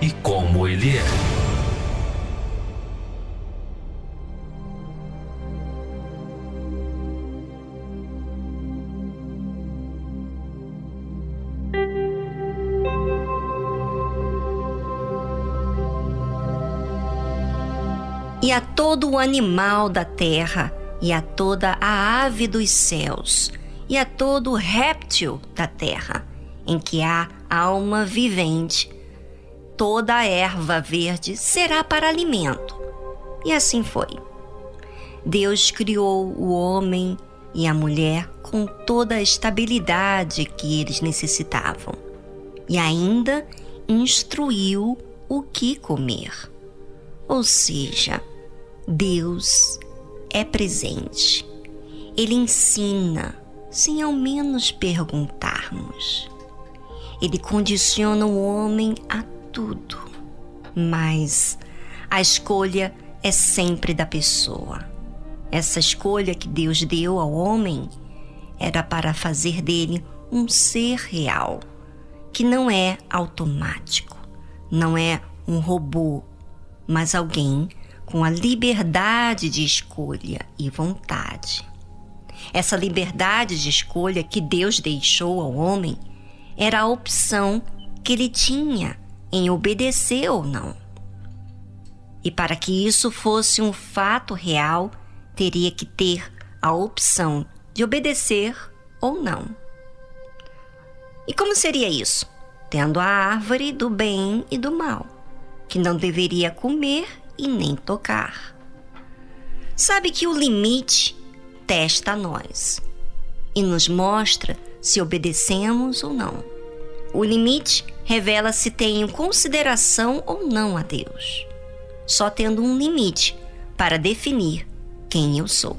e como Ele é. e a todo o animal da terra, e a toda a ave dos céus, e a todo réptil da terra, em que há alma vivente. Toda a erva verde será para alimento. E assim foi. Deus criou o homem e a mulher com toda a estabilidade que eles necessitavam, e ainda instruiu o que comer. Ou seja, Deus é presente. Ele ensina sem ao menos perguntarmos. Ele condiciona o homem a tudo, mas a escolha é sempre da pessoa. Essa escolha que Deus deu ao homem era para fazer dele um ser real, que não é automático, não é um robô, mas alguém com a liberdade de escolha e vontade. Essa liberdade de escolha que Deus deixou ao homem era a opção que ele tinha em obedecer ou não. E para que isso fosse um fato real, teria que ter a opção de obedecer ou não. E como seria isso? Tendo a árvore do bem e do mal, que não deveria comer e nem tocar. Sabe que o limite testa nós e nos mostra se obedecemos ou não. O limite revela se tenho consideração ou não a Deus. Só tendo um limite para definir quem eu sou.